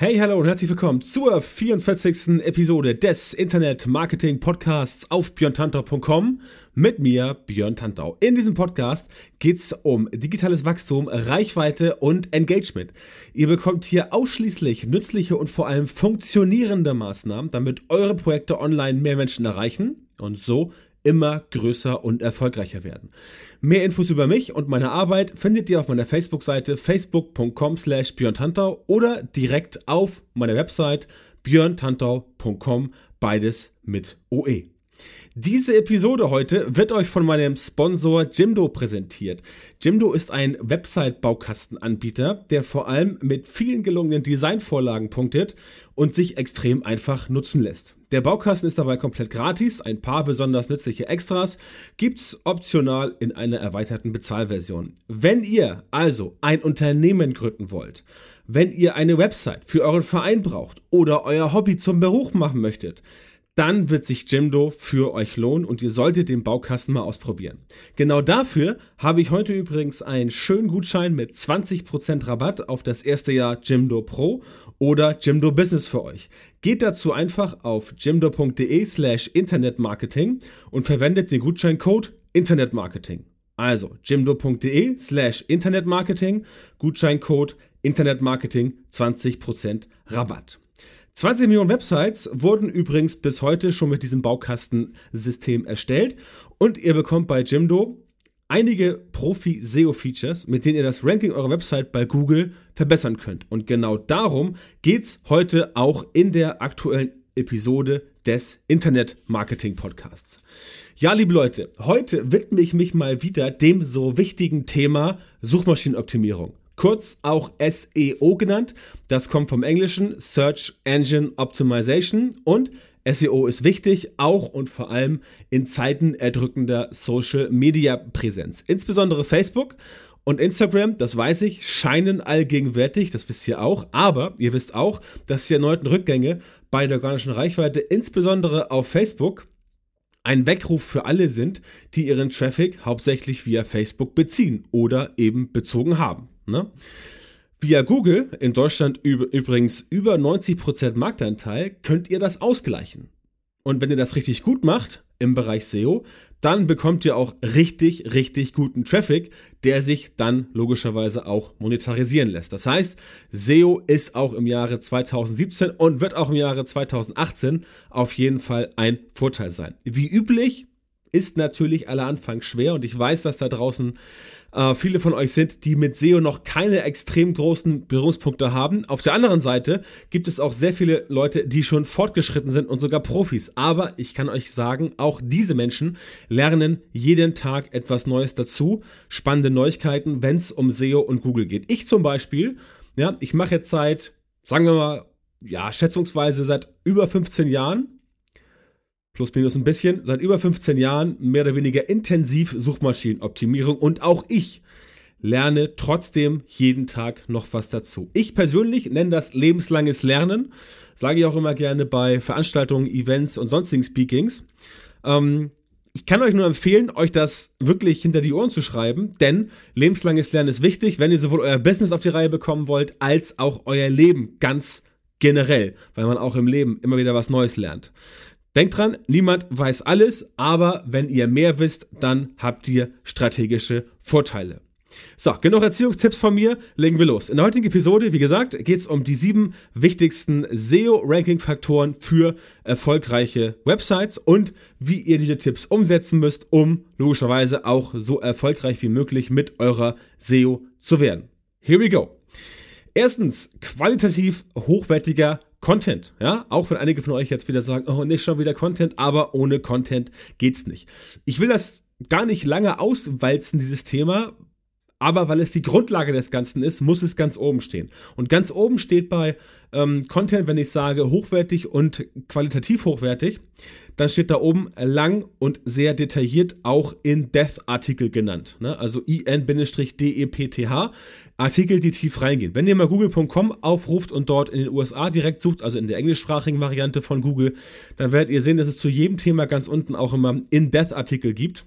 Hey, hallo und herzlich willkommen zur 44. Episode des Internet Marketing Podcasts auf björntantau.com mit mir, Björn Tantau. In diesem Podcast geht's um digitales Wachstum, Reichweite und Engagement. Ihr bekommt hier ausschließlich nützliche und vor allem funktionierende Maßnahmen, damit eure Projekte online mehr Menschen erreichen und so immer größer und erfolgreicher werden. Mehr Infos über mich und meine Arbeit findet ihr auf meiner Facebook-Seite facebook.com slash björntantau oder direkt auf meiner Website björntantau.com, beides mit OE. Diese Episode heute wird euch von meinem Sponsor Jimdo präsentiert. Jimdo ist ein Website-Baukastenanbieter, der vor allem mit vielen gelungenen Designvorlagen punktet und sich extrem einfach nutzen lässt. Der Baukasten ist dabei komplett gratis. Ein paar besonders nützliche Extras gibt's optional in einer erweiterten Bezahlversion. Wenn ihr also ein Unternehmen gründen wollt, wenn ihr eine Website für euren Verein braucht oder euer Hobby zum Beruf machen möchtet, dann wird sich Jimdo für euch lohnen und ihr solltet den Baukasten mal ausprobieren. Genau dafür habe ich heute übrigens einen schönen Gutschein mit 20% Rabatt auf das erste Jahr Jimdo Pro oder Jimdo Business für euch. Geht dazu einfach auf jimdo.de slash internetmarketing und verwendet den Gutscheincode Internetmarketing. Also jimdo.de slash internetmarketing, Gutscheincode Internetmarketing 20% Rabatt. 20 Millionen Websites wurden übrigens bis heute schon mit diesem Baukastensystem erstellt und ihr bekommt bei Jimdo einige Profi-SEO-Features, mit denen ihr das Ranking eurer Website bei Google verbessern könnt. Und genau darum geht's heute auch in der aktuellen Episode des Internet-Marketing-Podcasts. Ja, liebe Leute, heute widme ich mich mal wieder dem so wichtigen Thema Suchmaschinenoptimierung kurz auch SEO genannt. Das kommt vom Englischen Search Engine Optimization und SEO ist wichtig, auch und vor allem in Zeiten erdrückender Social Media Präsenz. Insbesondere Facebook und Instagram, das weiß ich, scheinen allgegenwärtig, das wisst ihr auch, aber ihr wisst auch, dass die erneuten Rückgänge bei der organischen Reichweite, insbesondere auf Facebook, ein Weckruf für alle sind, die ihren Traffic hauptsächlich via Facebook beziehen oder eben bezogen haben. Ne? Via Google, in Deutschland übrigens über 90% Marktanteil, könnt ihr das ausgleichen. Und wenn ihr das richtig gut macht im Bereich SEO, dann bekommt ihr auch richtig, richtig guten Traffic, der sich dann logischerweise auch monetarisieren lässt. Das heißt, SEO ist auch im Jahre 2017 und wird auch im Jahre 2018 auf jeden Fall ein Vorteil sein. Wie üblich ist natürlich aller Anfang schwer und ich weiß, dass da draußen äh, viele von euch sind, die mit SEO noch keine extrem großen Berührungspunkte haben. Auf der anderen Seite gibt es auch sehr viele Leute, die schon fortgeschritten sind und sogar Profis. Aber ich kann euch sagen, auch diese Menschen lernen jeden Tag etwas Neues dazu. Spannende Neuigkeiten, wenn es um SEO und Google geht. Ich zum Beispiel, ja, ich mache jetzt seit, sagen wir mal, ja, schätzungsweise seit über 15 Jahren plus minus ein bisschen, seit über 15 Jahren mehr oder weniger intensiv Suchmaschinenoptimierung und auch ich lerne trotzdem jeden Tag noch was dazu. Ich persönlich nenne das lebenslanges Lernen, sage ich auch immer gerne bei Veranstaltungen, Events und sonstigen Speakings. Ähm, ich kann euch nur empfehlen, euch das wirklich hinter die Ohren zu schreiben, denn lebenslanges Lernen ist wichtig, wenn ihr sowohl euer Business auf die Reihe bekommen wollt, als auch euer Leben ganz generell, weil man auch im Leben immer wieder was Neues lernt. Denkt dran, niemand weiß alles, aber wenn ihr mehr wisst, dann habt ihr strategische Vorteile. So, genug Erziehungstipps von mir, legen wir los. In der heutigen Episode, wie gesagt, geht es um die sieben wichtigsten SEO-Ranking-Faktoren für erfolgreiche Websites und wie ihr diese Tipps umsetzen müsst, um logischerweise auch so erfolgreich wie möglich mit eurer SEO zu werden. Here we go. Erstens, qualitativ hochwertiger Content, ja, auch wenn einige von euch jetzt wieder sagen, oh, nicht schon wieder Content, aber ohne Content geht's nicht. Ich will das gar nicht lange auswalzen, dieses Thema, aber weil es die Grundlage des Ganzen ist, muss es ganz oben stehen. Und ganz oben steht bei ähm, Content, wenn ich sage hochwertig und qualitativ hochwertig, dann steht da oben lang und sehr detailliert auch in Death-Artikel genannt. Ne? Also IN-DEPTH, Artikel, die tief reingehen. Wenn ihr mal google.com aufruft und dort in den USA direkt sucht, also in der englischsprachigen Variante von Google, dann werdet ihr sehen, dass es zu jedem Thema ganz unten auch immer In-Death-Artikel gibt.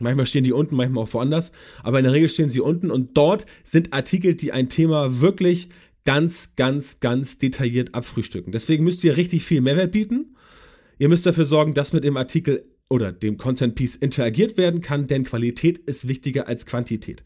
Manchmal stehen die unten, manchmal auch woanders, aber in der Regel stehen sie unten und dort sind Artikel, die ein Thema wirklich ganz, ganz, ganz detailliert abfrühstücken. Deswegen müsst ihr richtig viel Mehrwert bieten. Ihr müsst dafür sorgen, dass mit dem Artikel oder dem Content Piece interagiert werden kann, denn Qualität ist wichtiger als Quantität.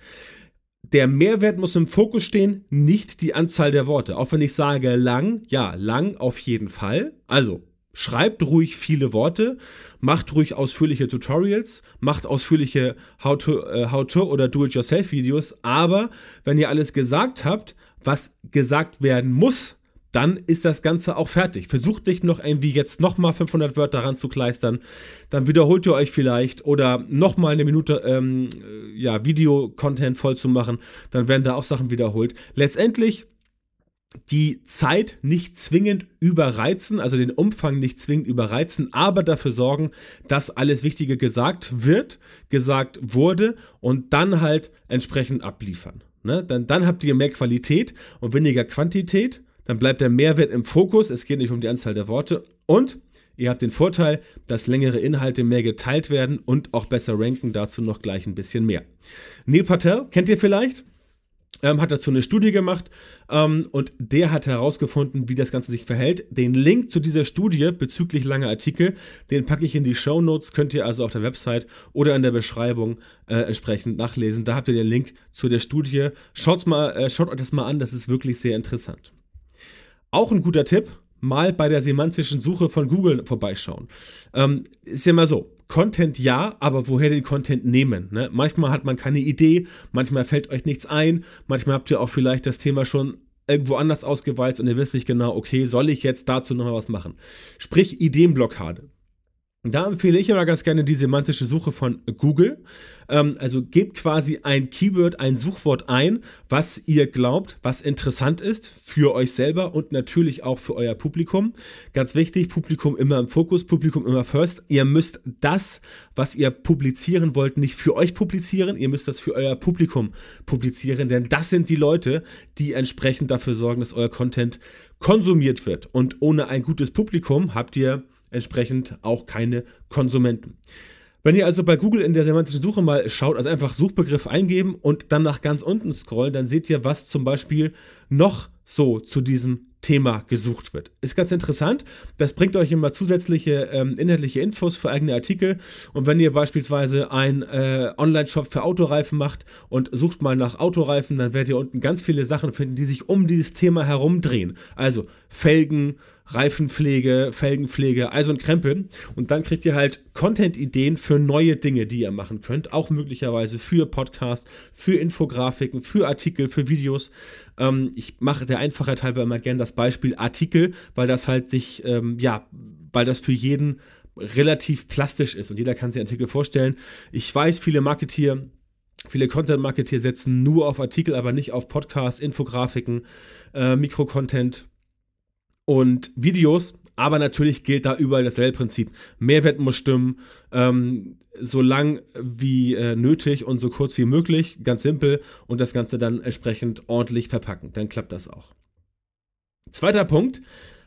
Der Mehrwert muss im Fokus stehen, nicht die Anzahl der Worte. Auch wenn ich sage lang, ja, lang auf jeden Fall. Also, schreibt ruhig viele Worte, macht ruhig ausführliche Tutorials, macht ausführliche How-to äh, How -to oder Do-it-yourself-Videos, aber wenn ihr alles gesagt habt, was gesagt werden muss, dann ist das Ganze auch fertig. Versucht nicht noch irgendwie jetzt nochmal 500 Wörter ranzukleistern, dann wiederholt ihr euch vielleicht oder nochmal eine Minute ähm, ja, Video-Content voll zu machen, dann werden da auch Sachen wiederholt. Letztendlich die Zeit nicht zwingend überreizen, also den Umfang nicht zwingend überreizen, aber dafür sorgen, dass alles Wichtige gesagt wird, gesagt wurde und dann halt entsprechend abliefern. Ne? Dann, dann habt ihr mehr Qualität und weniger Quantität dann bleibt der Mehrwert im Fokus. Es geht nicht um die Anzahl der Worte. Und ihr habt den Vorteil, dass längere Inhalte mehr geteilt werden und auch besser ranken. Dazu noch gleich ein bisschen mehr. Neil Patel kennt ihr vielleicht? Ähm, hat dazu eine Studie gemacht ähm, und der hat herausgefunden, wie das Ganze sich verhält. Den Link zu dieser Studie bezüglich langer Artikel, den packe ich in die Show Notes, könnt ihr also auf der Website oder in der Beschreibung äh, entsprechend nachlesen. Da habt ihr den Link zu der Studie. Schaut's mal, äh, schaut euch das mal an, das ist wirklich sehr interessant. Auch ein guter Tipp, mal bei der semantischen Suche von Google vorbeischauen. Ähm, ist ja mal so, Content ja, aber woher den Content nehmen? Ne? Manchmal hat man keine Idee, manchmal fällt euch nichts ein, manchmal habt ihr auch vielleicht das Thema schon irgendwo anders ausgewalzt und ihr wisst nicht genau, okay, soll ich jetzt dazu noch mal was machen? Sprich Ideenblockade. Da empfehle ich immer ganz gerne die semantische Suche von Google. Ähm, also gebt quasi ein Keyword, ein Suchwort ein, was ihr glaubt, was interessant ist für euch selber und natürlich auch für euer Publikum. Ganz wichtig, Publikum immer im Fokus, Publikum immer first. Ihr müsst das, was ihr publizieren wollt, nicht für euch publizieren, ihr müsst das für euer Publikum publizieren, denn das sind die Leute, die entsprechend dafür sorgen, dass euer Content konsumiert wird. Und ohne ein gutes Publikum habt ihr entsprechend auch keine Konsumenten. Wenn ihr also bei Google in der semantischen Suche mal schaut, also einfach Suchbegriff eingeben und dann nach ganz unten scrollen, dann seht ihr, was zum Beispiel noch so zu diesem Thema gesucht wird. Ist ganz interessant. Das bringt euch immer zusätzliche ähm, inhaltliche Infos für eigene Artikel. Und wenn ihr beispielsweise ein äh, Online-Shop für Autoreifen macht und sucht mal nach Autoreifen, dann werdet ihr unten ganz viele Sachen finden, die sich um dieses Thema herumdrehen. Also Felgen, Reifenpflege, Felgenpflege, Eis und Krempel. Und dann kriegt ihr halt Content-Ideen für neue Dinge, die ihr machen könnt. Auch möglicherweise für Podcasts, für Infografiken, für Artikel, für Videos. Ähm, ich mache der Einfachheit halber immer gern das Beispiel Artikel, weil das halt sich, ähm, ja, weil das für jeden relativ plastisch ist und jeder kann sich Artikel vorstellen. Ich weiß, viele Marketeer Viele Content-Marketeer setzen nur auf Artikel, aber nicht auf Podcasts, Infografiken, äh, Mikrocontent, und Videos. Aber natürlich gilt da überall dasselbe Prinzip. Mehrwert muss stimmen, ähm, so lang wie äh, nötig und so kurz wie möglich, ganz simpel. Und das Ganze dann entsprechend ordentlich verpacken. Dann klappt das auch. Zweiter Punkt,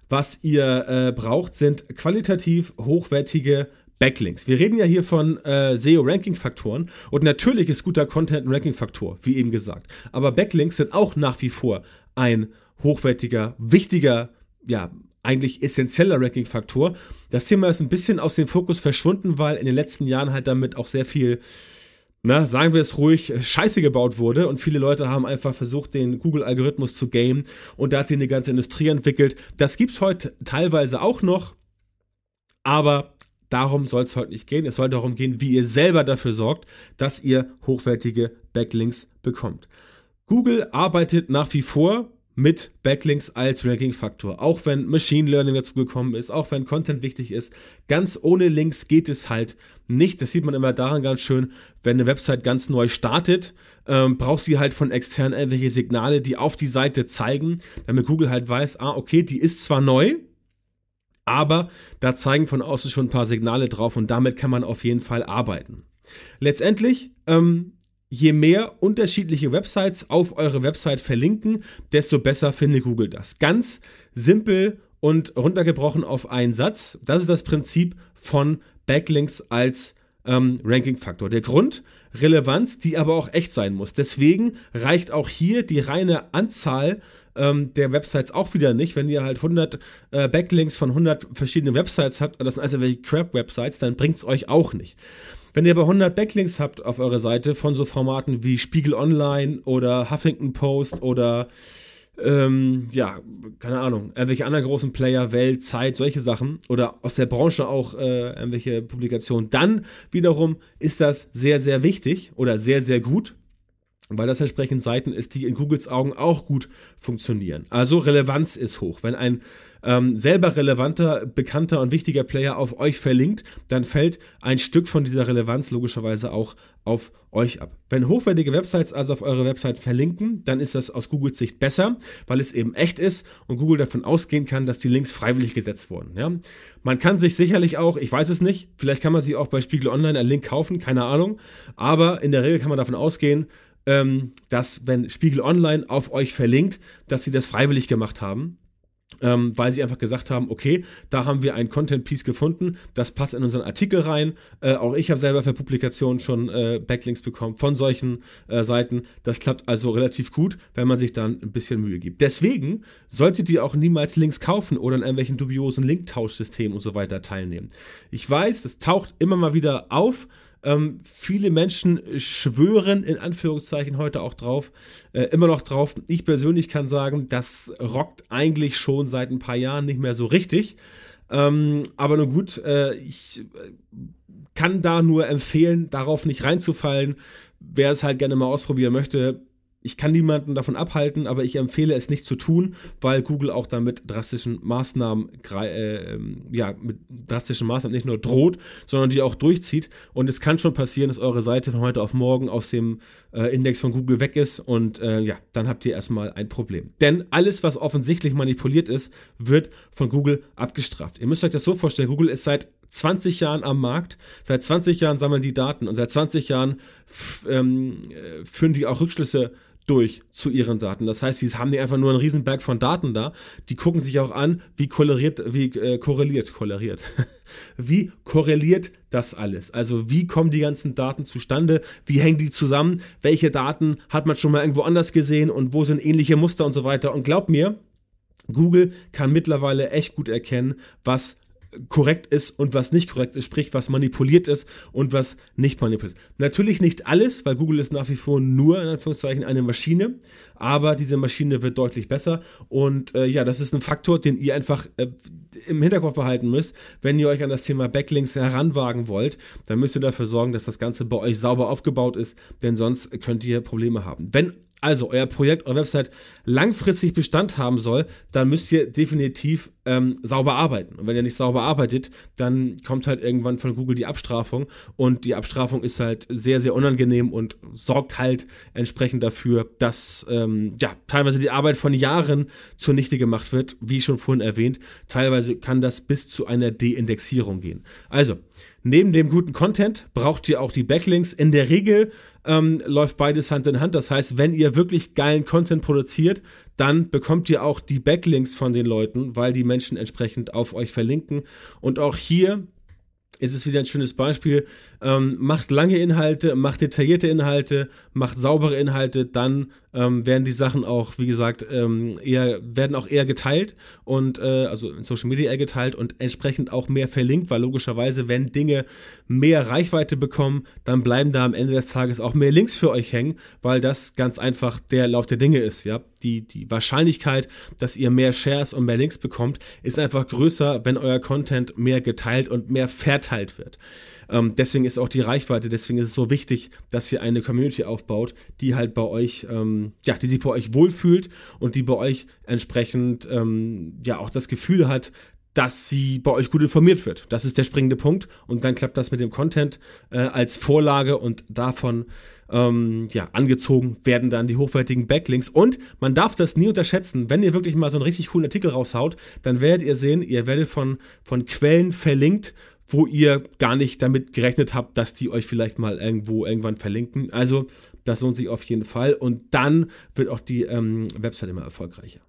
was ihr äh, braucht, sind qualitativ hochwertige Backlinks. Wir reden ja hier von äh, SEO-Ranking-Faktoren und natürlich ist guter Content ein Ranking-Faktor, wie eben gesagt. Aber Backlinks sind auch nach wie vor ein hochwertiger, wichtiger ja, eigentlich essentieller Ranking-Faktor. Das Thema ist ein bisschen aus dem Fokus verschwunden, weil in den letzten Jahren halt damit auch sehr viel, na, sagen wir es ruhig, Scheiße gebaut wurde und viele Leute haben einfach versucht, den Google-Algorithmus zu gamen und da hat sich eine ganze Industrie entwickelt. Das gibt's heute teilweise auch noch, aber darum soll es heute nicht gehen. Es soll darum gehen, wie ihr selber dafür sorgt, dass ihr hochwertige Backlinks bekommt. Google arbeitet nach wie vor mit Backlinks als Ranking-Faktor. Auch wenn Machine Learning dazu gekommen ist, auch wenn Content wichtig ist. Ganz ohne Links geht es halt nicht. Das sieht man immer daran ganz schön, wenn eine Website ganz neu startet, ähm, braucht sie halt von extern irgendwelche Signale, die auf die Seite zeigen, damit Google halt weiß, ah, okay, die ist zwar neu, aber da zeigen von außen schon ein paar Signale drauf und damit kann man auf jeden Fall arbeiten. Letztendlich, ähm, je mehr unterschiedliche Websites auf eure Website verlinken, desto besser findet Google das. Ganz simpel und runtergebrochen auf einen Satz. Das ist das Prinzip von Backlinks als ähm, Ranking-Faktor. Der Grund, Relevanz, die aber auch echt sein muss. Deswegen reicht auch hier die reine Anzahl ähm, der Websites auch wieder nicht. Wenn ihr halt 100 äh, Backlinks von 100 verschiedenen Websites habt, das sind also welche Crap-Websites, dann bringt es euch auch nicht. Wenn ihr aber 100 Backlinks habt auf eurer Seite von so Formaten wie Spiegel Online oder Huffington Post oder ähm, ja, keine Ahnung, irgendwelche anderen großen Player, Welt, Zeit, solche Sachen oder aus der Branche auch äh, irgendwelche Publikationen, dann wiederum ist das sehr, sehr wichtig oder sehr, sehr gut, weil das entsprechend Seiten ist, die in Googles Augen auch gut funktionieren. Also Relevanz ist hoch. Wenn ein ähm, selber relevanter, bekannter und wichtiger Player auf euch verlinkt, dann fällt ein Stück von dieser Relevanz logischerweise auch auf euch ab. Wenn hochwertige Websites also auf eure Website verlinken, dann ist das aus Googles Sicht besser, weil es eben echt ist und Google davon ausgehen kann, dass die Links freiwillig gesetzt wurden. Ja? Man kann sich sicherlich auch, ich weiß es nicht, vielleicht kann man sich auch bei Spiegel Online einen Link kaufen, keine Ahnung, aber in der Regel kann man davon ausgehen, ähm, dass wenn Spiegel Online auf euch verlinkt, dass sie das freiwillig gemacht haben ähm, weil sie einfach gesagt haben, okay, da haben wir ein Content-Piece gefunden, das passt in unseren Artikel rein. Äh, auch ich habe selber für Publikationen schon äh, Backlinks bekommen von solchen äh, Seiten. Das klappt also relativ gut, wenn man sich dann ein bisschen Mühe gibt. Deswegen solltet ihr auch niemals Links kaufen oder in irgendwelchen dubiosen Linktauschsystemen und so weiter teilnehmen. Ich weiß, das taucht immer mal wieder auf, ähm, viele Menschen schwören in Anführungszeichen heute auch drauf, äh, immer noch drauf. Ich persönlich kann sagen, das rockt eigentlich schon seit ein paar Jahren nicht mehr so richtig. Ähm, aber nun gut, äh, ich äh, kann da nur empfehlen, darauf nicht reinzufallen. Wer es halt gerne mal ausprobieren möchte, ich kann niemanden davon abhalten, aber ich empfehle es nicht zu tun, weil Google auch damit drastischen Maßnahmen, äh, ähm, ja, mit drastischen Maßnahmen nicht nur droht, sondern die auch durchzieht. Und es kann schon passieren, dass eure Seite von heute auf morgen aus dem äh, Index von Google weg ist und äh, ja, dann habt ihr erstmal ein Problem. Denn alles, was offensichtlich manipuliert ist, wird von Google abgestraft. Ihr müsst euch das so vorstellen, Google ist seit 20 Jahren am Markt. Seit 20 Jahren sammeln die Daten und seit 20 Jahren ähm, äh, führen die auch Rückschlüsse durch zu ihren Daten. Das heißt, sie haben einfach nur einen Riesenberg von Daten da. Die gucken sich auch an, wie korreliert, wie äh, korreliert, korreliert. wie korreliert das alles? Also wie kommen die ganzen Daten zustande? Wie hängen die zusammen? Welche Daten hat man schon mal irgendwo anders gesehen und wo sind ähnliche Muster und so weiter? Und glaub mir, Google kann mittlerweile echt gut erkennen, was korrekt ist und was nicht korrekt ist, sprich was manipuliert ist und was nicht manipuliert ist. Natürlich nicht alles, weil Google ist nach wie vor nur in Anführungszeichen eine Maschine, aber diese Maschine wird deutlich besser und äh, ja, das ist ein Faktor, den ihr einfach äh, im Hinterkopf behalten müsst, wenn ihr euch an das Thema Backlinks heranwagen wollt, dann müsst ihr dafür sorgen, dass das Ganze bei euch sauber aufgebaut ist, denn sonst könnt ihr Probleme haben. Wenn also euer Projekt, eure Website langfristig Bestand haben soll, dann müsst ihr definitiv ähm, sauber arbeiten. Und wenn ihr nicht sauber arbeitet, dann kommt halt irgendwann von Google die Abstrafung und die Abstrafung ist halt sehr, sehr unangenehm und sorgt halt entsprechend dafür, dass ähm, ja teilweise die Arbeit von Jahren zunichte gemacht wird, wie schon vorhin erwähnt. Teilweise kann das bis zu einer Deindexierung gehen. Also Neben dem guten Content braucht ihr auch die Backlinks. In der Regel ähm, läuft beides Hand in Hand. Das heißt, wenn ihr wirklich geilen Content produziert, dann bekommt ihr auch die Backlinks von den Leuten, weil die Menschen entsprechend auf euch verlinken. Und auch hier ist es wieder ein schönes Beispiel. Ähm, macht lange Inhalte, macht detaillierte Inhalte, macht saubere Inhalte, dann ähm, werden die Sachen auch, wie gesagt, ähm, eher, werden auch eher geteilt und äh, also in Social Media eher geteilt und entsprechend auch mehr verlinkt, weil logischerweise, wenn Dinge mehr Reichweite bekommen, dann bleiben da am Ende des Tages auch mehr Links für euch hängen, weil das ganz einfach der Lauf der Dinge ist, ja. Die, die Wahrscheinlichkeit, dass ihr mehr Shares und mehr Links bekommt, ist einfach größer, wenn euer Content mehr geteilt und mehr verteilt wird. Ähm, deswegen ist auch die Reichweite, deswegen ist es so wichtig, dass ihr eine Community aufbaut, die halt bei euch ähm, ja, die sich bei euch wohlfühlt und die bei euch entsprechend ähm, ja auch das Gefühl hat, dass sie bei euch gut informiert wird. Das ist der springende Punkt. Und dann klappt das mit dem Content äh, als Vorlage und davon ähm, ja, angezogen werden dann die hochwertigen Backlinks. Und man darf das nie unterschätzen. Wenn ihr wirklich mal so einen richtig coolen Artikel raushaut, dann werdet ihr sehen, ihr werdet von, von Quellen verlinkt, wo ihr gar nicht damit gerechnet habt, dass die euch vielleicht mal irgendwo irgendwann verlinken. Also das lohnt sich auf jeden Fall. Und dann wird auch die ähm, Website immer erfolgreicher.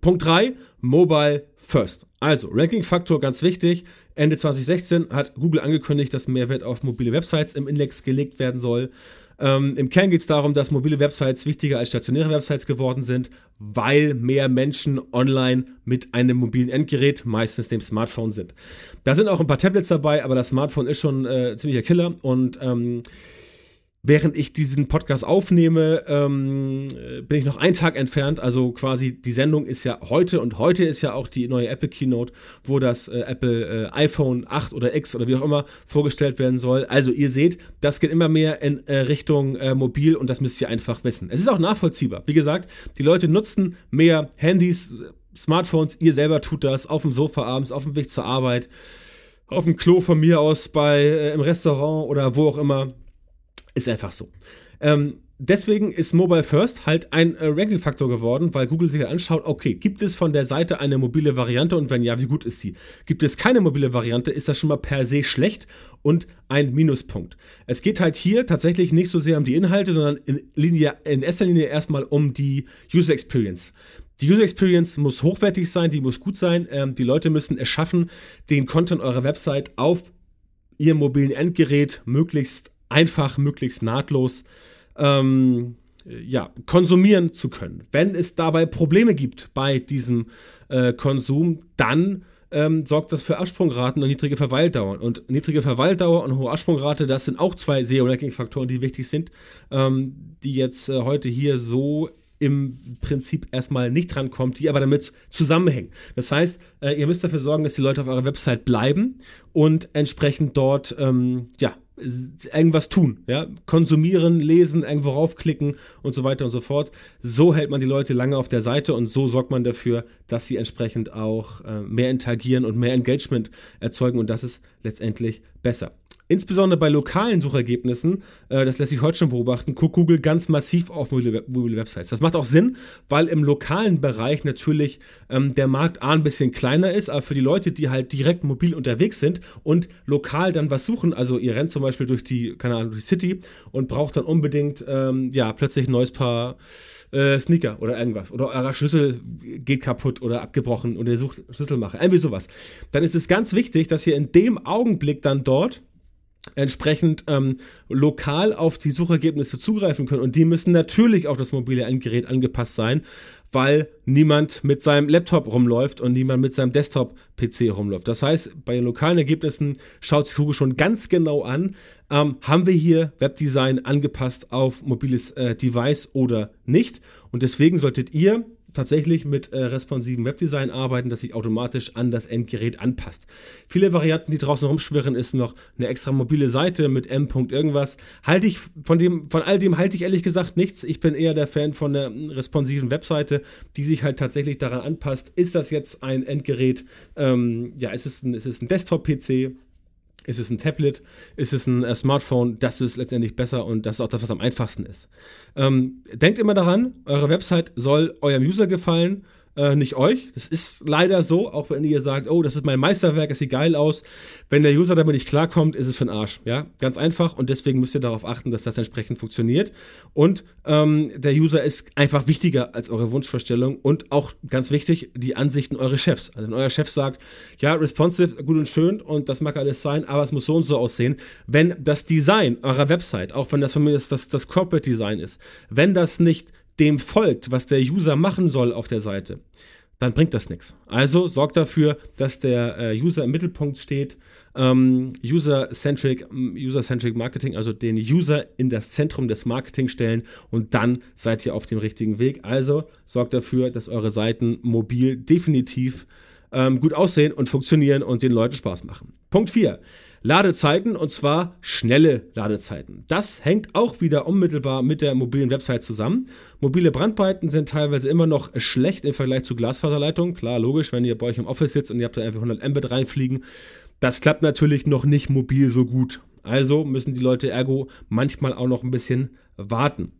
Punkt 3, Mobile First. Also, Ranking-Faktor ganz wichtig. Ende 2016 hat Google angekündigt, dass mehr Wert auf mobile Websites im Index gelegt werden soll. Ähm, Im Kern geht es darum, dass mobile Websites wichtiger als stationäre Websites geworden sind, weil mehr Menschen online mit einem mobilen Endgerät, meistens dem Smartphone, sind. Da sind auch ein paar Tablets dabei, aber das Smartphone ist schon äh, ziemlicher Killer und ähm, Während ich diesen Podcast aufnehme, ähm, bin ich noch einen Tag entfernt. Also quasi die Sendung ist ja heute und heute ist ja auch die neue Apple Keynote, wo das äh, Apple äh, iPhone 8 oder X oder wie auch immer vorgestellt werden soll. Also ihr seht, das geht immer mehr in äh, Richtung äh, mobil und das müsst ihr einfach wissen. Es ist auch nachvollziehbar. Wie gesagt, die Leute nutzen mehr Handys, Smartphones. Ihr selber tut das auf dem Sofa abends, auf dem Weg zur Arbeit, auf dem Klo von mir aus, bei äh, im Restaurant oder wo auch immer ist einfach so. Ähm, deswegen ist Mobile First halt ein äh, Ranking-Faktor geworden, weil Google sich anschaut, okay, gibt es von der Seite eine mobile Variante und wenn ja, wie gut ist sie? Gibt es keine mobile Variante, ist das schon mal per se schlecht und ein Minuspunkt. Es geht halt hier tatsächlich nicht so sehr um die Inhalte, sondern in, Linie, in erster Linie erstmal um die User Experience. Die User Experience muss hochwertig sein, die muss gut sein. Ähm, die Leute müssen es schaffen, den Content eurer Website auf ihrem mobilen Endgerät möglichst einfach, möglichst nahtlos ähm, ja, konsumieren zu können. Wenn es dabei Probleme gibt bei diesem äh, Konsum, dann ähm, sorgt das für Absprungraten und niedrige Verweildauern. Und niedrige Verweildauer und hohe Absprungrate, das sind auch zwei SEO-Ranking-Faktoren, die wichtig sind, ähm, die jetzt äh, heute hier so im Prinzip erstmal nicht drankommt, die aber damit zusammenhängen. Das heißt, äh, ihr müsst dafür sorgen, dass die Leute auf eurer Website bleiben und entsprechend dort ähm, ja, irgendwas tun, ja, konsumieren, lesen, irgendwo raufklicken und so weiter und so fort. So hält man die Leute lange auf der Seite und so sorgt man dafür, dass sie entsprechend auch äh, mehr interagieren und mehr Engagement erzeugen und das ist letztendlich besser. Insbesondere bei lokalen Suchergebnissen, äh, das lässt sich heute schon beobachten, guckt Google ganz massiv auf mobile, mobile Websites. Das macht auch Sinn, weil im lokalen Bereich natürlich ähm, der Markt A ein bisschen kleiner ist, aber für die Leute, die halt direkt mobil unterwegs sind und lokal dann was suchen, also ihr rennt zum Beispiel durch die, keine Ahnung, durch die City und braucht dann unbedingt, ähm, ja, plötzlich ein neues Paar äh, Sneaker oder irgendwas. Oder euer Schlüssel geht kaputt oder abgebrochen und ihr sucht Schlüsselmacher. Irgendwie sowas. Dann ist es ganz wichtig, dass ihr in dem Augenblick dann dort entsprechend ähm, lokal auf die Suchergebnisse zugreifen können. Und die müssen natürlich auf das mobile Endgerät angepasst sein, weil niemand mit seinem Laptop rumläuft und niemand mit seinem Desktop-PC rumläuft. Das heißt, bei den lokalen Ergebnissen schaut sich Google schon ganz genau an, ähm, haben wir hier Webdesign angepasst auf mobiles äh, Device oder nicht. Und deswegen solltet ihr tatsächlich mit äh, responsiven Webdesign arbeiten, das sich automatisch an das Endgerät anpasst. Viele Varianten, die draußen rumschwirren, ist noch eine extra mobile Seite mit M. irgendwas. Halte ich von dem, von all dem halte ich ehrlich gesagt nichts. Ich bin eher der Fan von einer responsiven Webseite, die sich halt tatsächlich daran anpasst. Ist das jetzt ein Endgerät? Ähm, ja, ist es ein, ist es ein Desktop-PC? Ist es ein Tablet? Ist es ein äh, Smartphone? Das ist letztendlich besser und das ist auch das, was am einfachsten ist. Ähm, denkt immer daran, eure Website soll eurem User gefallen äh, nicht euch. Das ist leider so, auch wenn ihr sagt, oh, das ist mein Meisterwerk, das sieht geil aus. Wenn der User damit nicht klarkommt, ist es für den Arsch. Ja, ganz einfach. Und deswegen müsst ihr darauf achten, dass das entsprechend funktioniert. Und ähm, der User ist einfach wichtiger als eure Wunschvorstellung und auch ganz wichtig, die Ansichten eures Chefs. Also wenn euer Chef sagt, ja, responsive, gut und schön und das mag alles sein, aber es muss so und so aussehen. Wenn das Design eurer Website, auch wenn das von mir das, das, das Corporate Design ist, wenn das nicht dem folgt, was der User machen soll auf der Seite, dann bringt das nichts. Also sorgt dafür, dass der äh, User im Mittelpunkt steht. Ähm, User-centric User -centric Marketing, also den User in das Zentrum des Marketing stellen und dann seid ihr auf dem richtigen Weg. Also sorgt dafür, dass eure Seiten mobil definitiv ähm, gut aussehen und funktionieren und den Leuten Spaß machen. Punkt 4. Ladezeiten und zwar schnelle Ladezeiten. Das hängt auch wieder unmittelbar mit der mobilen Website zusammen. Mobile Brandbreiten sind teilweise immer noch schlecht im Vergleich zu Glasfaserleitungen. Klar, logisch, wenn ihr bei euch im Office sitzt und ihr habt da einfach 100 Mbit reinfliegen. Das klappt natürlich noch nicht mobil so gut. Also müssen die Leute ergo manchmal auch noch ein bisschen warten.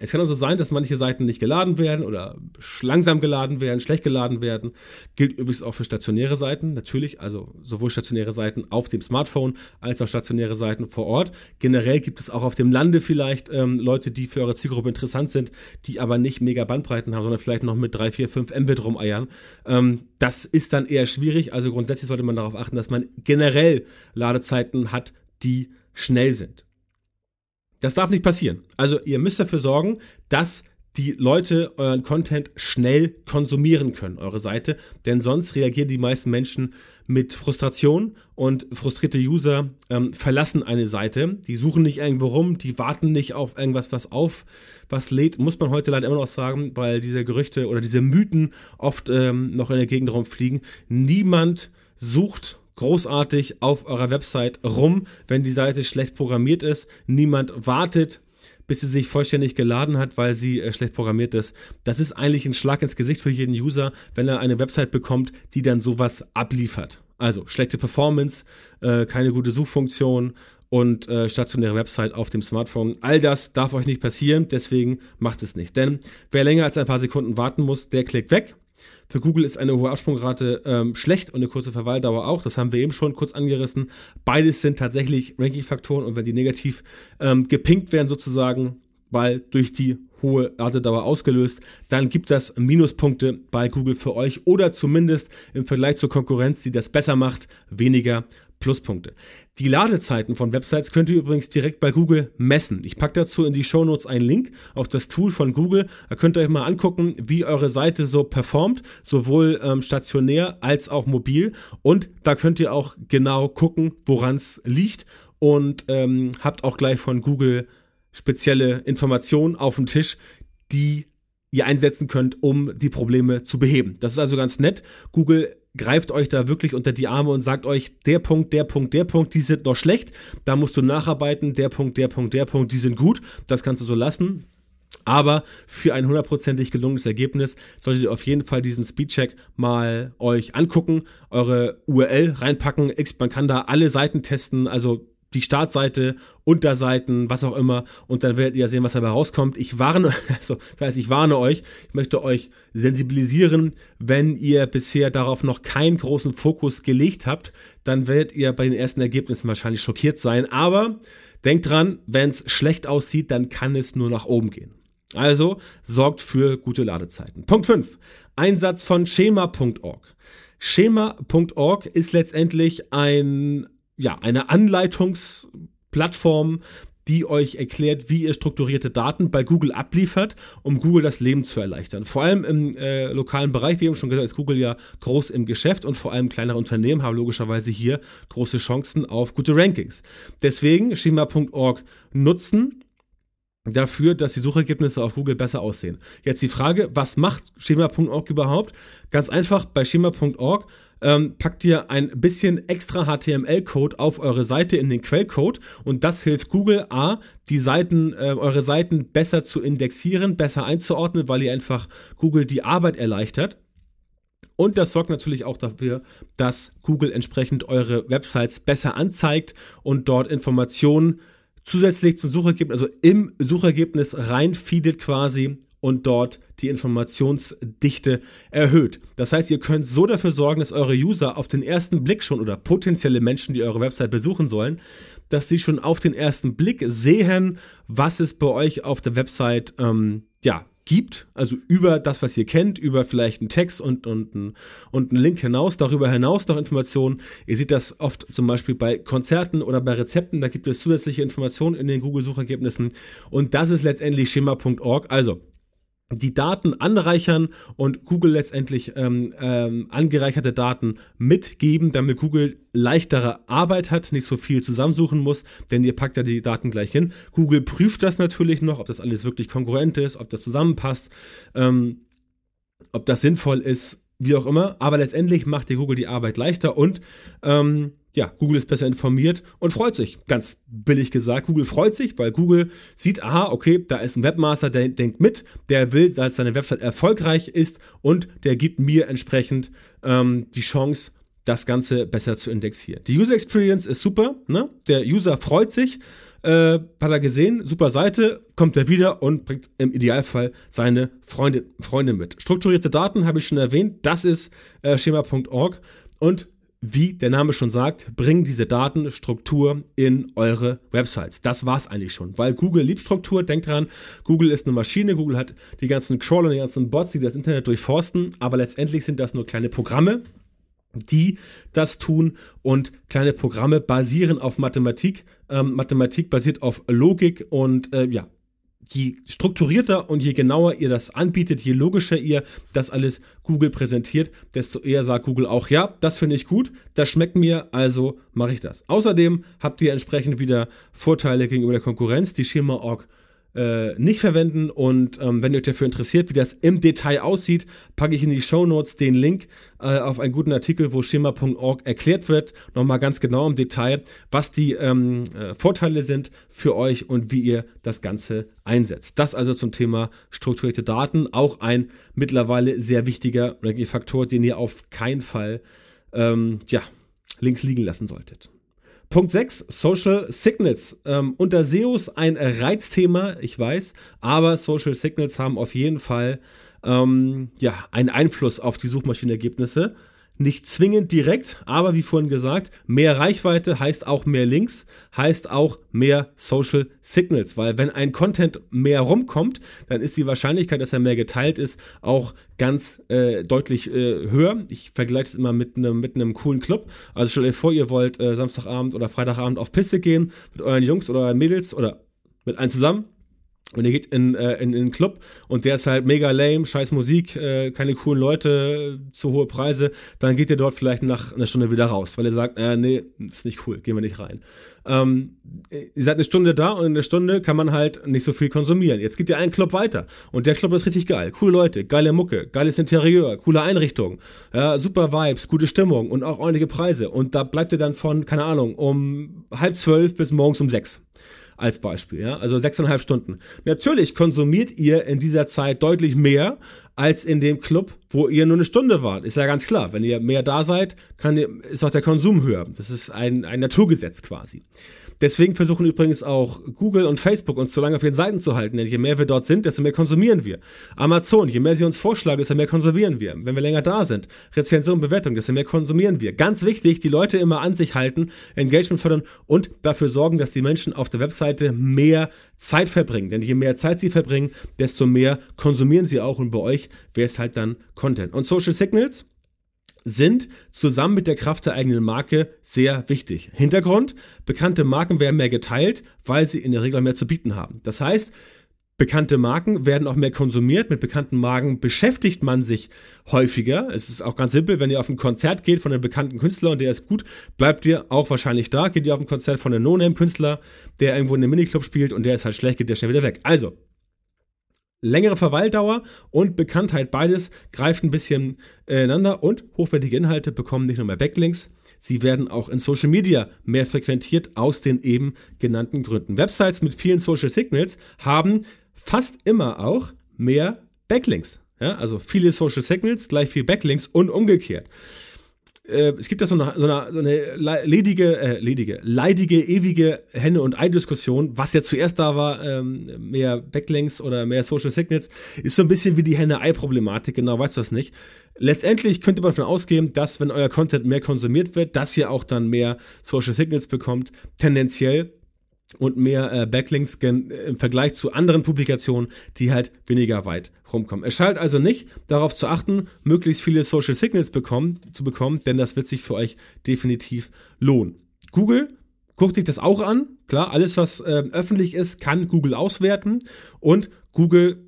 Es kann also sein, dass manche Seiten nicht geladen werden oder langsam geladen werden, schlecht geladen werden. Gilt übrigens auch für stationäre Seiten, natürlich, also sowohl stationäre Seiten auf dem Smartphone als auch stationäre Seiten vor Ort. Generell gibt es auch auf dem Lande vielleicht ähm, Leute, die für eure Zielgruppe interessant sind, die aber nicht mega Bandbreiten haben, sondern vielleicht noch mit 3, 4, 5 Mbit rumeiern. Ähm, das ist dann eher schwierig. Also grundsätzlich sollte man darauf achten, dass man generell Ladezeiten hat, die schnell sind. Das darf nicht passieren. Also ihr müsst dafür sorgen, dass die Leute euren Content schnell konsumieren können, eure Seite, denn sonst reagieren die meisten Menschen mit Frustration und frustrierte User ähm, verlassen eine Seite. Die suchen nicht irgendwo rum, die warten nicht auf irgendwas, was auf, was lädt, muss man heute leider immer noch sagen, weil diese Gerüchte oder diese Mythen oft ähm, noch in der Gegend rumfliegen. Niemand sucht großartig auf eurer Website rum, wenn die Seite schlecht programmiert ist. Niemand wartet, bis sie sich vollständig geladen hat, weil sie äh, schlecht programmiert ist. Das ist eigentlich ein Schlag ins Gesicht für jeden User, wenn er eine Website bekommt, die dann sowas abliefert. Also schlechte Performance, äh, keine gute Suchfunktion und äh, stationäre Website auf dem Smartphone. All das darf euch nicht passieren, deswegen macht es nicht. Denn wer länger als ein paar Sekunden warten muss, der klickt weg. Für Google ist eine hohe Absprungrate ähm, schlecht und eine kurze Verweildauer auch. Das haben wir eben schon kurz angerissen. Beides sind tatsächlich Ranking-Faktoren und wenn die negativ ähm, gepinkt werden sozusagen, weil durch die hohe Ladedauer ausgelöst, dann gibt das Minuspunkte bei Google für euch oder zumindest im Vergleich zur Konkurrenz, die das besser macht, weniger Pluspunkte. Die Ladezeiten von Websites könnt ihr übrigens direkt bei Google messen. Ich packe dazu in die Show Notes einen Link auf das Tool von Google. Da könnt ihr euch mal angucken, wie eure Seite so performt, sowohl ähm, stationär als auch mobil. Und da könnt ihr auch genau gucken, woran es liegt und ähm, habt auch gleich von Google spezielle Informationen auf dem Tisch, die ihr einsetzen könnt, um die Probleme zu beheben. Das ist also ganz nett. Google greift euch da wirklich unter die Arme und sagt euch, der Punkt, der Punkt, der Punkt, die sind noch schlecht, da musst du nacharbeiten, der Punkt, der Punkt, der Punkt, die sind gut, das kannst du so lassen. Aber für ein hundertprozentig gelungenes Ergebnis solltet ihr auf jeden Fall diesen Speedcheck mal euch angucken, eure URL reinpacken. Man kann da alle Seiten testen, also die Startseite, Unterseiten, was auch immer, und dann werdet ihr sehen, was dabei rauskommt. Ich warne, also das heißt, ich warne euch, ich möchte euch sensibilisieren, wenn ihr bisher darauf noch keinen großen Fokus gelegt habt, dann werdet ihr bei den ersten Ergebnissen wahrscheinlich schockiert sein. Aber denkt dran, wenn es schlecht aussieht, dann kann es nur nach oben gehen. Also sorgt für gute Ladezeiten. Punkt 5. Einsatz von schema.org. Schema.org ist letztendlich ein ja, eine Anleitungsplattform, die euch erklärt, wie ihr strukturierte Daten bei Google abliefert, um Google das Leben zu erleichtern. Vor allem im äh, lokalen Bereich, wie eben schon gesagt, ist Google ja groß im Geschäft und vor allem kleinere Unternehmen haben logischerweise hier große Chancen auf gute Rankings. Deswegen schema.org nutzen dafür, dass die Suchergebnisse auf Google besser aussehen. Jetzt die Frage, was macht schema.org überhaupt? Ganz einfach, bei schema.org ähm, packt ihr ein bisschen extra HTML-Code auf eure Seite in den Quellcode und das hilft Google A, die Seiten, äh, eure Seiten besser zu indexieren, besser einzuordnen, weil ihr einfach Google die Arbeit erleichtert. Und das sorgt natürlich auch dafür, dass Google entsprechend eure Websites besser anzeigt und dort Informationen zusätzlich zum Suchergebnis, also im Suchergebnis reinfeedet quasi und dort die Informationsdichte erhöht. Das heißt, ihr könnt so dafür sorgen, dass eure User auf den ersten Blick schon oder potenzielle Menschen, die eure Website besuchen sollen, dass sie schon auf den ersten Blick sehen, was es bei euch auf der Website ähm, ja gibt, also über das, was ihr kennt, über vielleicht einen Text und, und, und einen Link hinaus, darüber hinaus noch Informationen. Ihr seht das oft zum Beispiel bei Konzerten oder bei Rezepten, da gibt es zusätzliche Informationen in den Google-Suchergebnissen und das ist letztendlich schema.org. Also die Daten anreichern und Google letztendlich ähm, ähm, angereicherte Daten mitgeben, damit Google leichtere Arbeit hat, nicht so viel zusammensuchen muss, denn ihr packt ja die Daten gleich hin. Google prüft das natürlich noch, ob das alles wirklich konkurrent ist, ob das zusammenpasst, ähm, ob das sinnvoll ist wie auch immer, aber letztendlich macht dir Google die Arbeit leichter und ähm, ja, Google ist besser informiert und freut sich. Ganz billig gesagt, Google freut sich, weil Google sieht, aha, okay, da ist ein Webmaster, der denkt mit, der will, dass seine Website erfolgreich ist und der gibt mir entsprechend ähm, die Chance, das Ganze besser zu indexieren. Die User Experience ist super, ne? Der User freut sich, äh, hat er gesehen, super Seite, kommt er wieder und bringt im Idealfall seine Freunde, Freunde mit. Strukturierte Daten habe ich schon erwähnt, das ist äh, schema.org und wie der Name schon sagt, bringen diese Datenstruktur in eure Websites. Das war's eigentlich schon, weil Google liebt Struktur. Denkt dran, Google ist eine Maschine. Google hat die ganzen Crawler, die ganzen Bots, die das Internet durchforsten. Aber letztendlich sind das nur kleine Programme, die das tun und kleine Programme basieren auf Mathematik. Ähm, Mathematik basiert auf Logik und äh, ja, je strukturierter und je genauer ihr das anbietet, je logischer ihr das alles Google präsentiert, desto eher sagt Google auch, ja, das finde ich gut, das schmeckt mir, also mache ich das. Außerdem habt ihr entsprechend wieder Vorteile gegenüber der Konkurrenz. Die Schema.org äh, nicht verwenden. Und ähm, wenn ihr euch dafür interessiert, wie das im Detail aussieht, packe ich in die Show Notes den Link äh, auf einen guten Artikel, wo schema.org erklärt wird, nochmal ganz genau im Detail, was die ähm, äh, Vorteile sind für euch und wie ihr das Ganze einsetzt. Das also zum Thema strukturierte Daten, auch ein mittlerweile sehr wichtiger Faktor, den ihr auf keinen Fall ähm, ja, links liegen lassen solltet. Punkt 6, Social Signals. Ähm, unter SEOs ein Reizthema, ich weiß, aber Social Signals haben auf jeden Fall ähm, ja, einen Einfluss auf die Suchmaschinenergebnisse. Nicht zwingend direkt, aber wie vorhin gesagt, mehr Reichweite heißt auch mehr Links, heißt auch mehr Social Signals, weil wenn ein Content mehr rumkommt, dann ist die Wahrscheinlichkeit, dass er mehr geteilt ist, auch ganz äh, deutlich äh, höher. Ich vergleiche es immer mit einem mit einem coolen Club. Also stellt euch vor, ihr wollt äh, Samstagabend oder Freitagabend auf Piste gehen mit euren Jungs oder euren Mädels oder mit einem zusammen und ihr geht in, äh, in, in einen Club und der ist halt mega lame, scheiß Musik, äh, keine coolen Leute, zu hohe Preise, dann geht ihr dort vielleicht nach einer Stunde wieder raus, weil ihr sagt, äh, nee, ist nicht cool, gehen wir nicht rein. Ähm, ihr seid eine Stunde da und in der Stunde kann man halt nicht so viel konsumieren. Jetzt geht ihr einen Club weiter und der Club ist richtig geil. Coole Leute, geile Mucke, geiles Interieur, coole Einrichtung, ja, super Vibes, gute Stimmung und auch ordentliche Preise. Und da bleibt ihr dann von, keine Ahnung, um halb zwölf bis morgens um sechs als Beispiel, ja, also sechseinhalb Stunden. Natürlich konsumiert ihr in dieser Zeit deutlich mehr als in dem Club, wo ihr nur eine Stunde wart. Ist ja ganz klar. Wenn ihr mehr da seid, kann, ist auch der Konsum höher. Das ist ein, ein Naturgesetz quasi. Deswegen versuchen übrigens auch Google und Facebook uns so lange auf den Seiten zu halten, denn je mehr wir dort sind, desto mehr konsumieren wir. Amazon, je mehr sie uns vorschlagen, desto mehr konsumieren wir. Wenn wir länger da sind, Rezension, Bewertung, desto mehr konsumieren wir. Ganz wichtig, die Leute immer an sich halten, Engagement fördern und dafür sorgen, dass die Menschen auf der Webseite mehr Zeit verbringen. Denn je mehr Zeit sie verbringen, desto mehr konsumieren sie auch und bei euch wäre es halt dann Content. Und Social Signals? Sind zusammen mit der Kraft der eigenen Marke sehr wichtig. Hintergrund, bekannte Marken werden mehr geteilt, weil sie in der Regel mehr zu bieten haben. Das heißt, Bekannte Marken werden auch mehr konsumiert. Mit bekannten Marken beschäftigt man sich häufiger. Es ist auch ganz simpel, wenn ihr auf ein Konzert geht von einem bekannten Künstler und der ist gut, bleibt ihr auch wahrscheinlich da. Geht ihr auf ein Konzert von einem No-Name-Künstler, der irgendwo in einem Miniclub spielt und der ist halt schlecht, geht der schnell wieder weg. Also, längere Verweildauer und Bekanntheit, beides greift ein bisschen ineinander und hochwertige Inhalte bekommen nicht nur mehr Backlinks, sie werden auch in Social Media mehr frequentiert aus den eben genannten Gründen. Websites mit vielen Social Signals haben fast immer auch mehr Backlinks. Ja, also viele Social Signals gleich viel Backlinks und umgekehrt äh, es gibt da so eine, so eine, so eine ledige, äh, ledige, leidige, ewige Henne- und Ei-Diskussion, was ja zuerst da war, ähm, mehr Backlinks oder mehr Social Signals, ist so ein bisschen wie die Henne-Ei-Problematik, genau, weißt du das nicht. Letztendlich könnte man davon ausgehen, dass wenn euer Content mehr konsumiert wird, dass ihr auch dann mehr Social Signals bekommt, tendenziell und mehr äh, Backlinks im Vergleich zu anderen Publikationen, die halt weniger weit rumkommen. Es schaltet also nicht darauf zu achten, möglichst viele Social Signals bekommen, zu bekommen, denn das wird sich für euch definitiv lohnen. Google guckt sich das auch an. Klar, alles, was äh, öffentlich ist, kann Google auswerten und Google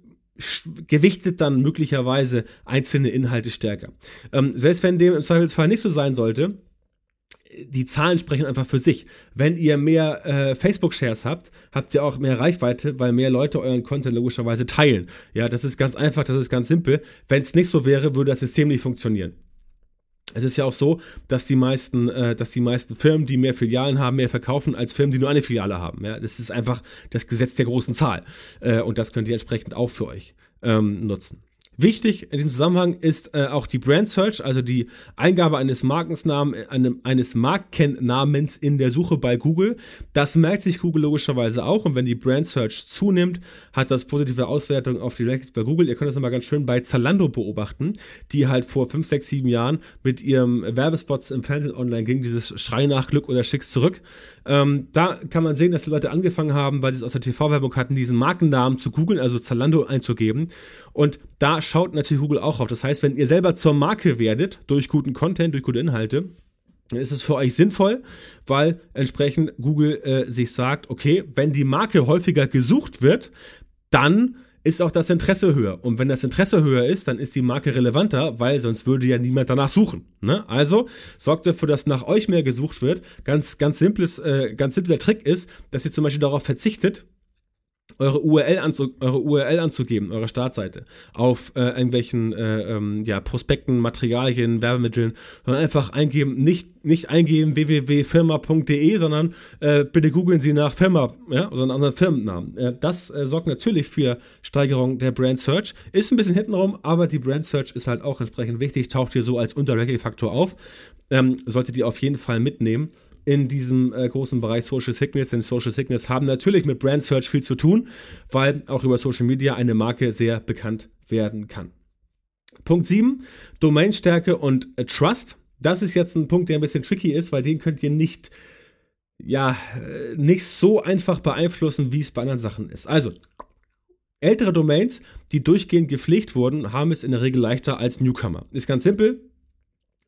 gewichtet dann möglicherweise einzelne Inhalte stärker. Ähm, selbst wenn dem im Zweifelsfall nicht so sein sollte, die Zahlen sprechen einfach für sich. Wenn ihr mehr äh, Facebook-Shares habt, habt ihr auch mehr Reichweite, weil mehr Leute euren Content logischerweise teilen. Ja, das ist ganz einfach, das ist ganz simpel. Wenn es nicht so wäre, würde das System nicht funktionieren. Es ist ja auch so, dass die meisten, äh, dass die meisten Firmen, die mehr Filialen haben, mehr verkaufen als Firmen, die nur eine Filiale haben. Ja, das ist einfach das Gesetz der großen Zahl. Äh, und das könnt ihr entsprechend auch für euch ähm, nutzen. Wichtig in diesem Zusammenhang ist äh, auch die Brand Search, also die Eingabe eines Markensnamen, einem, eines Markennamens in der Suche bei Google. Das merkt sich Google logischerweise auch und wenn die Brand Search zunimmt, hat das positive Auswertungen auf die Rankings bei Google. Ihr könnt das nochmal ganz schön bei Zalando beobachten, die halt vor 5, 6, 7 Jahren mit ihrem Werbespots im Fernsehen online ging, dieses Schrei nach Glück oder Schicks zurück. Ähm, da kann man sehen, dass die Leute angefangen haben, weil sie es aus der TV-Werbung hatten, diesen Markennamen zu googeln, also Zalando einzugeben. Und da schaut natürlich Google auch auf. Das heißt, wenn ihr selber zur Marke werdet, durch guten Content, durch gute Inhalte, dann ist es für euch sinnvoll, weil entsprechend Google äh, sich sagt, okay, wenn die Marke häufiger gesucht wird, dann ist auch das Interesse höher. Und wenn das Interesse höher ist, dann ist die Marke relevanter, weil sonst würde ja niemand danach suchen. Ne? Also sorgt dafür, dass nach euch mehr gesucht wird. Ganz, ganz simples, äh, ganz simpler Trick ist, dass ihr zum Beispiel darauf verzichtet, eure URL, anzu, eure URL anzugeben, eure Startseite, auf äh, irgendwelchen äh, ähm, ja, Prospekten, Materialien, Werbemitteln, sondern einfach eingeben, nicht, nicht eingeben www.firma.de, sondern äh, bitte googeln Sie nach Firma, ja, also anderen Firmennamen. Äh, das äh, sorgt natürlich für Steigerung der Brand Search. Ist ein bisschen hintenrum, aber die Brand Search ist halt auch entsprechend wichtig, taucht hier so als Unterranking-Faktor auf. Ähm, solltet ihr auf jeden Fall mitnehmen in diesem äh, großen Bereich Social Sickness, denn Social Sickness haben natürlich mit Brand Search viel zu tun, weil auch über Social Media eine Marke sehr bekannt werden kann. Punkt 7, Domainstärke und äh, Trust. Das ist jetzt ein Punkt, der ein bisschen tricky ist, weil den könnt ihr nicht, ja, äh, nicht so einfach beeinflussen, wie es bei anderen Sachen ist. Also, ältere Domains, die durchgehend gepflegt wurden, haben es in der Regel leichter als Newcomer. Ist ganz simpel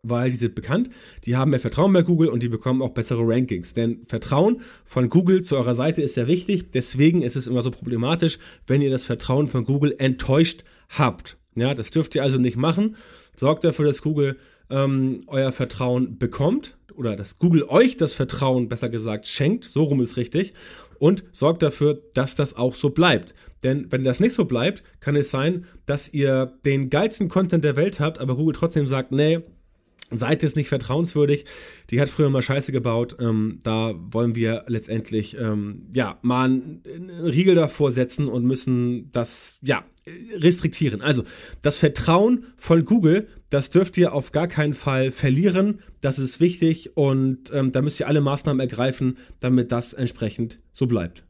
weil die sind bekannt, die haben mehr Vertrauen bei Google und die bekommen auch bessere Rankings. Denn Vertrauen von Google zu eurer Seite ist sehr wichtig. Deswegen ist es immer so problematisch, wenn ihr das Vertrauen von Google enttäuscht habt. Ja, das dürft ihr also nicht machen. Sorgt dafür, dass Google ähm, euer Vertrauen bekommt oder dass Google euch das Vertrauen, besser gesagt, schenkt. So rum ist richtig. Und sorgt dafür, dass das auch so bleibt. Denn wenn das nicht so bleibt, kann es sein, dass ihr den geilsten Content der Welt habt, aber Google trotzdem sagt, nee, Seite ist nicht vertrauenswürdig. Die hat früher mal Scheiße gebaut. Ähm, da wollen wir letztendlich ähm, ja mal einen, einen Riegel davor setzen und müssen das ja restriktieren. Also das Vertrauen von Google, das dürft ihr auf gar keinen Fall verlieren. Das ist wichtig und ähm, da müsst ihr alle Maßnahmen ergreifen, damit das entsprechend so bleibt.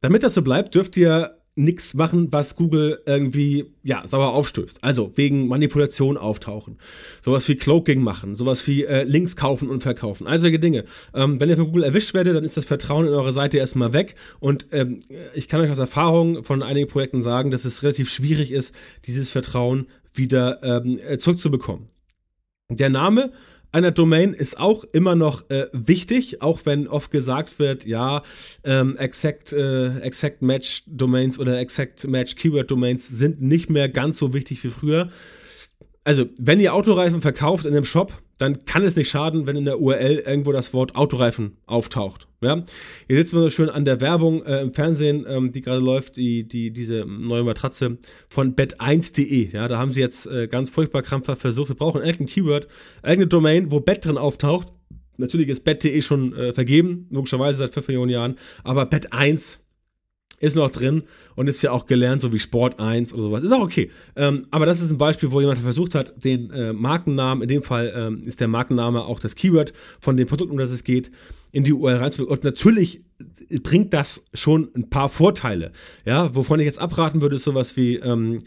Damit das so bleibt, dürft ihr nichts machen, was Google irgendwie, ja, sauer aufstößt. Also wegen Manipulation auftauchen. Sowas wie Cloaking machen, sowas wie äh, Links kaufen und verkaufen. All solche Dinge. Ähm, wenn ihr von Google erwischt werdet, dann ist das Vertrauen in eure Seite erstmal weg. Und ähm, ich kann euch aus Erfahrung von einigen Projekten sagen, dass es relativ schwierig ist, dieses Vertrauen wieder ähm, zurückzubekommen. Der Name einer Domain ist auch immer noch äh, wichtig, auch wenn oft gesagt wird, ja, ähm, Exact, äh, Exact Match Domains oder Exact Match Keyword Domains sind nicht mehr ganz so wichtig wie früher. Also, wenn ihr Autoreifen verkauft in einem Shop, dann kann es nicht schaden, wenn in der URL irgendwo das Wort Autoreifen auftaucht. Ja, ihr sitzt mal so schön an der Werbung äh, im Fernsehen, ähm, die gerade läuft, die, die, diese neue Matratze von bet1.de. Ja, da haben sie jetzt äh, ganz furchtbar krampfhaft versucht, wir brauchen irgendein Keyword, irgendeine Domain, wo Bet drin auftaucht. Natürlich ist bet.de schon äh, vergeben, logischerweise seit 5 Millionen Jahren, aber Bet1 ist noch drin und ist ja auch gelernt, so wie Sport 1 oder sowas. Ist auch okay. Ähm, aber das ist ein Beispiel, wo jemand versucht hat, den äh, Markennamen, in dem Fall ähm, ist der Markenname auch das Keyword von dem Produkt, um das es geht, in die URL reinzubringen. Und natürlich bringt das schon ein paar Vorteile. Ja, wovon ich jetzt abraten würde, ist sowas wie ähm,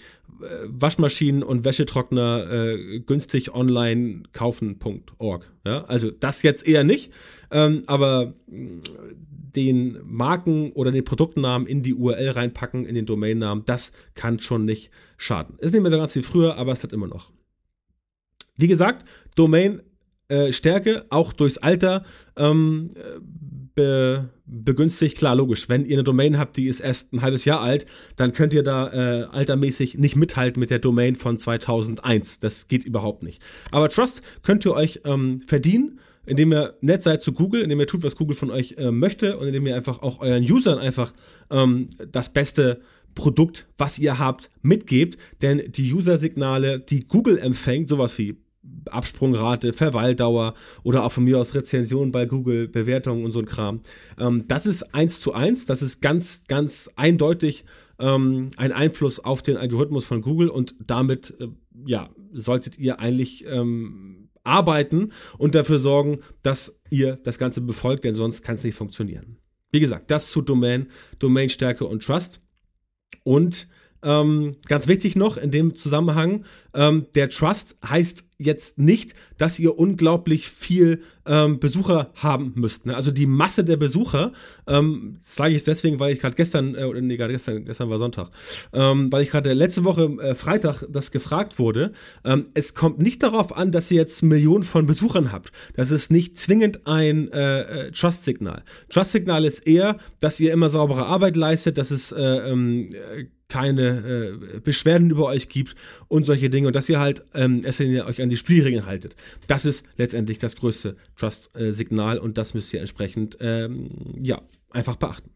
Waschmaschinen und Wäschetrockner äh, günstig online kaufen.org. Ja, also das jetzt eher nicht, ähm, aber den Marken oder den Produktnamen in die URL reinpacken, in den Domainnamen, das kann schon nicht schaden. Ist nicht mehr so ganz wie früher, aber es hat immer noch. Wie gesagt, Domain äh, auch durchs Alter, ähm, be, begünstigt. Klar, logisch. Wenn ihr eine Domain habt, die ist erst ein halbes Jahr alt, dann könnt ihr da äh, altermäßig nicht mithalten mit der Domain von 2001. Das geht überhaupt nicht. Aber Trust könnt ihr euch ähm, verdienen indem ihr nett seid zu Google, indem ihr tut, was Google von euch äh, möchte und indem ihr einfach auch euren Usern einfach ähm, das beste Produkt, was ihr habt, mitgebt. Denn die User-Signale, die Google empfängt, sowas wie Absprungrate, Verweildauer oder auch von mir aus Rezensionen bei Google, Bewertungen und so ein Kram. Ähm, das ist eins zu eins, das ist ganz, ganz eindeutig ähm, ein Einfluss auf den Algorithmus von Google und damit, äh, ja, solltet ihr eigentlich ähm, arbeiten und dafür sorgen, dass ihr das Ganze befolgt, denn sonst kann es nicht funktionieren. Wie gesagt, das zu Domain, Domainstärke und Trust. Und ähm, ganz wichtig noch in dem Zusammenhang, ähm, der Trust heißt jetzt nicht, dass ihr unglaublich viel ähm, Besucher haben müsst. Ne? Also die Masse der Besucher, ähm, sage ich deswegen, weil ich gerade gestern, äh, nee, gerade gestern, gestern war Sonntag, ähm, weil ich gerade letzte Woche äh, Freitag das gefragt wurde. Ähm, es kommt nicht darauf an, dass ihr jetzt Millionen von Besuchern habt. Das ist nicht zwingend ein äh, äh Trust-Signal. Trust-Signal ist eher, dass ihr immer saubere Arbeit leistet, dass es äh, ähm, keine äh, Beschwerden über euch gibt und solche Dinge und dass ihr halt ähm, es euch an die Spielregeln haltet. Das ist letztendlich das größte Trust-Signal und das müsst ihr entsprechend ähm, ja einfach beachten.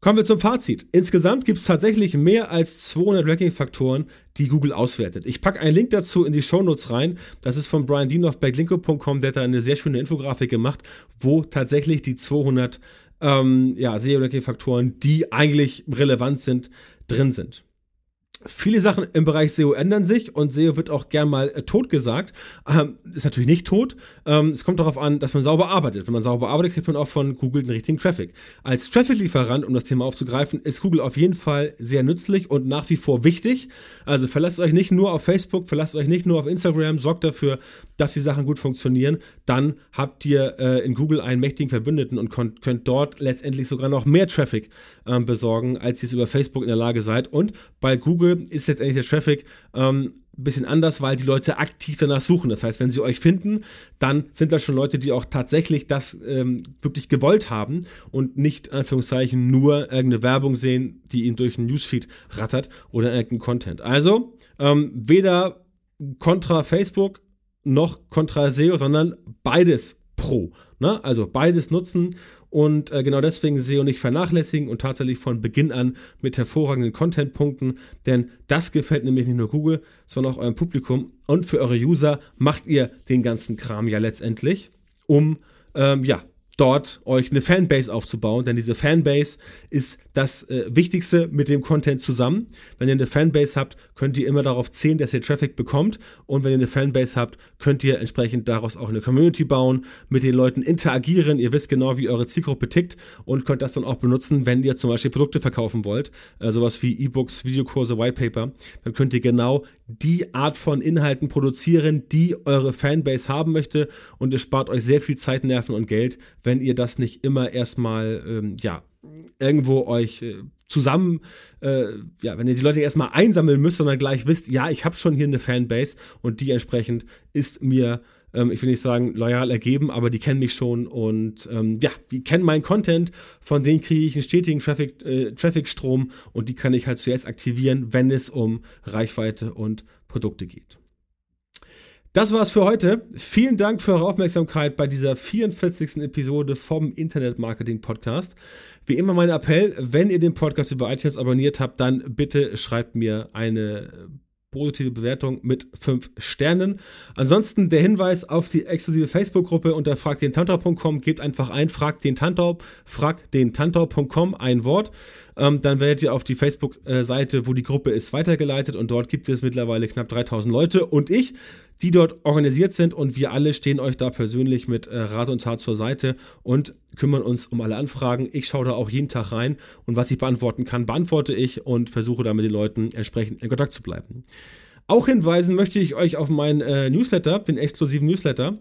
Kommen wir zum Fazit. Insgesamt gibt es tatsächlich mehr als 200 Ranking-Faktoren, die Google auswertet. Ich packe einen Link dazu in die Shownotes rein. Das ist von Brian Dean auf backlinko.com. Der hat da eine sehr schöne Infografik gemacht, wo tatsächlich die 200 ähm, ja, SEO-Ranking-Faktoren, die eigentlich relevant sind, drin sind. Viele Sachen im Bereich SEO ändern sich und SEO wird auch gern mal äh, tot gesagt. Ähm, ist natürlich nicht tot. Ähm, es kommt darauf an, dass man sauber arbeitet. Wenn man sauber arbeitet, kriegt man auch von Google den richtigen Traffic. Als Traffic-Lieferant, um das Thema aufzugreifen, ist Google auf jeden Fall sehr nützlich und nach wie vor wichtig. Also verlasst euch nicht nur auf Facebook, verlasst euch nicht nur auf Instagram, sorgt dafür, dass die Sachen gut funktionieren. Dann habt ihr äh, in Google einen mächtigen Verbündeten und könnt dort letztendlich sogar noch mehr Traffic ähm, besorgen, als ihr es über Facebook in der Lage seid. Und bei Google ist letztendlich der Traffic ähm, bisschen anders, weil die Leute aktiv danach suchen. Das heißt, wenn sie euch finden, dann sind das schon Leute, die auch tatsächlich das ähm, wirklich gewollt haben und nicht, Anführungszeichen, nur irgendeine Werbung sehen, die ihnen durch einen Newsfeed rattert oder irgendeinen Content. Also, ähm, weder kontra Facebook noch kontra SEO, sondern beides pro. Ne? Also beides nutzen und äh, genau deswegen SEO nicht vernachlässigen und tatsächlich von Beginn an mit hervorragenden Content punkten, denn das gefällt nämlich nicht nur Google, sondern auch eurem Publikum und für eure User macht ihr den ganzen Kram ja letztendlich, um ähm, ja dort euch eine Fanbase aufzubauen, denn diese Fanbase ist das äh, Wichtigste mit dem Content zusammen. Wenn ihr eine Fanbase habt, könnt ihr immer darauf zählen, dass ihr Traffic bekommt. Und wenn ihr eine Fanbase habt, könnt ihr entsprechend daraus auch eine Community bauen, mit den Leuten interagieren, ihr wisst genau, wie eure Zielgruppe tickt und könnt das dann auch benutzen, wenn ihr zum Beispiel Produkte verkaufen wollt, äh, sowas wie E-Books, Videokurse, Whitepaper, dann könnt ihr genau die Art von Inhalten produzieren, die eure Fanbase haben möchte. Und es spart euch sehr viel Zeit, Nerven und Geld, wenn ihr das nicht immer erstmal, ähm, ja, irgendwo euch äh, zusammen, äh, ja, wenn ihr die Leute erstmal einsammeln müsst, sondern gleich wisst, ja, ich habe schon hier eine Fanbase und die entsprechend ist mir ähm, ich will nicht sagen loyal ergeben, aber die kennen mich schon und ähm, ja, die kennen meinen Content, von denen kriege ich einen stetigen Traffic, äh, Traffic-Strom und die kann ich halt zuerst aktivieren, wenn es um Reichweite und Produkte geht. Das war's für heute. Vielen Dank für eure Aufmerksamkeit bei dieser 44. Episode vom Internet Marketing Podcast. Wie immer mein Appell, wenn ihr den Podcast über iTunes abonniert habt, dann bitte schreibt mir eine positive Bewertung mit 5 Sternen. Ansonsten der Hinweis auf die exklusive Facebook-Gruppe unter fragdentantor.com. Gebt einfach ein, fragt den ein Wort. Ähm, dann werdet ihr auf die Facebook-Seite, wo die Gruppe ist, weitergeleitet und dort gibt es mittlerweile knapp 3000 Leute und ich, die dort organisiert sind und wir alle stehen euch da persönlich mit äh, Rat und Tat zur Seite und kümmern uns um alle Anfragen. Ich schaue da auch jeden Tag rein und was ich beantworten kann, beantworte ich und versuche da mit den Leuten entsprechend in Kontakt zu bleiben. Auch hinweisen möchte ich euch auf meinen äh, Newsletter, den exklusiven Newsletter.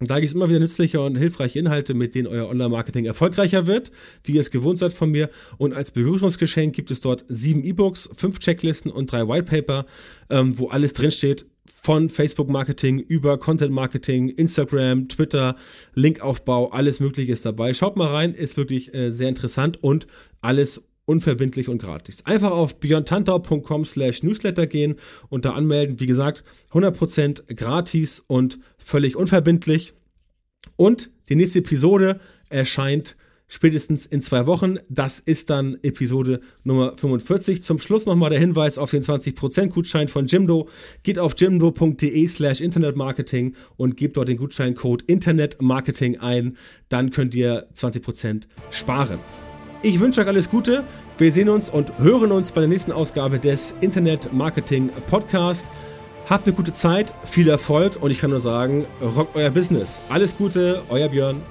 Und da gibt es immer wieder nützliche und hilfreiche Inhalte, mit denen euer Online-Marketing erfolgreicher wird, wie ihr es gewohnt seid von mir. Und als Begrüßungsgeschenk gibt es dort sieben E-Books, fünf Checklisten und drei Whitepaper, ähm, wo alles drinsteht, von Facebook-Marketing über Content-Marketing, Instagram, Twitter, Linkaufbau, alles Mögliche ist dabei. Schaut mal rein, ist wirklich äh, sehr interessant und alles unverbindlich und gratis. Einfach auf björntantau.com slash newsletter gehen und da anmelden. Wie gesagt, 100% gratis und völlig unverbindlich. Und die nächste Episode erscheint spätestens in zwei Wochen. Das ist dann Episode Nummer 45. Zum Schluss nochmal der Hinweis auf den 20% Gutschein von Jimdo. Geht auf jimdo.de slash Internetmarketing und gebt dort den Gutscheincode Internetmarketing ein. Dann könnt ihr 20% sparen. Ich wünsche euch alles Gute. Wir sehen uns und hören uns bei der nächsten Ausgabe des Internet Marketing Podcast. Habt eine gute Zeit, viel Erfolg und ich kann nur sagen, rockt euer Business. Alles Gute, euer Björn.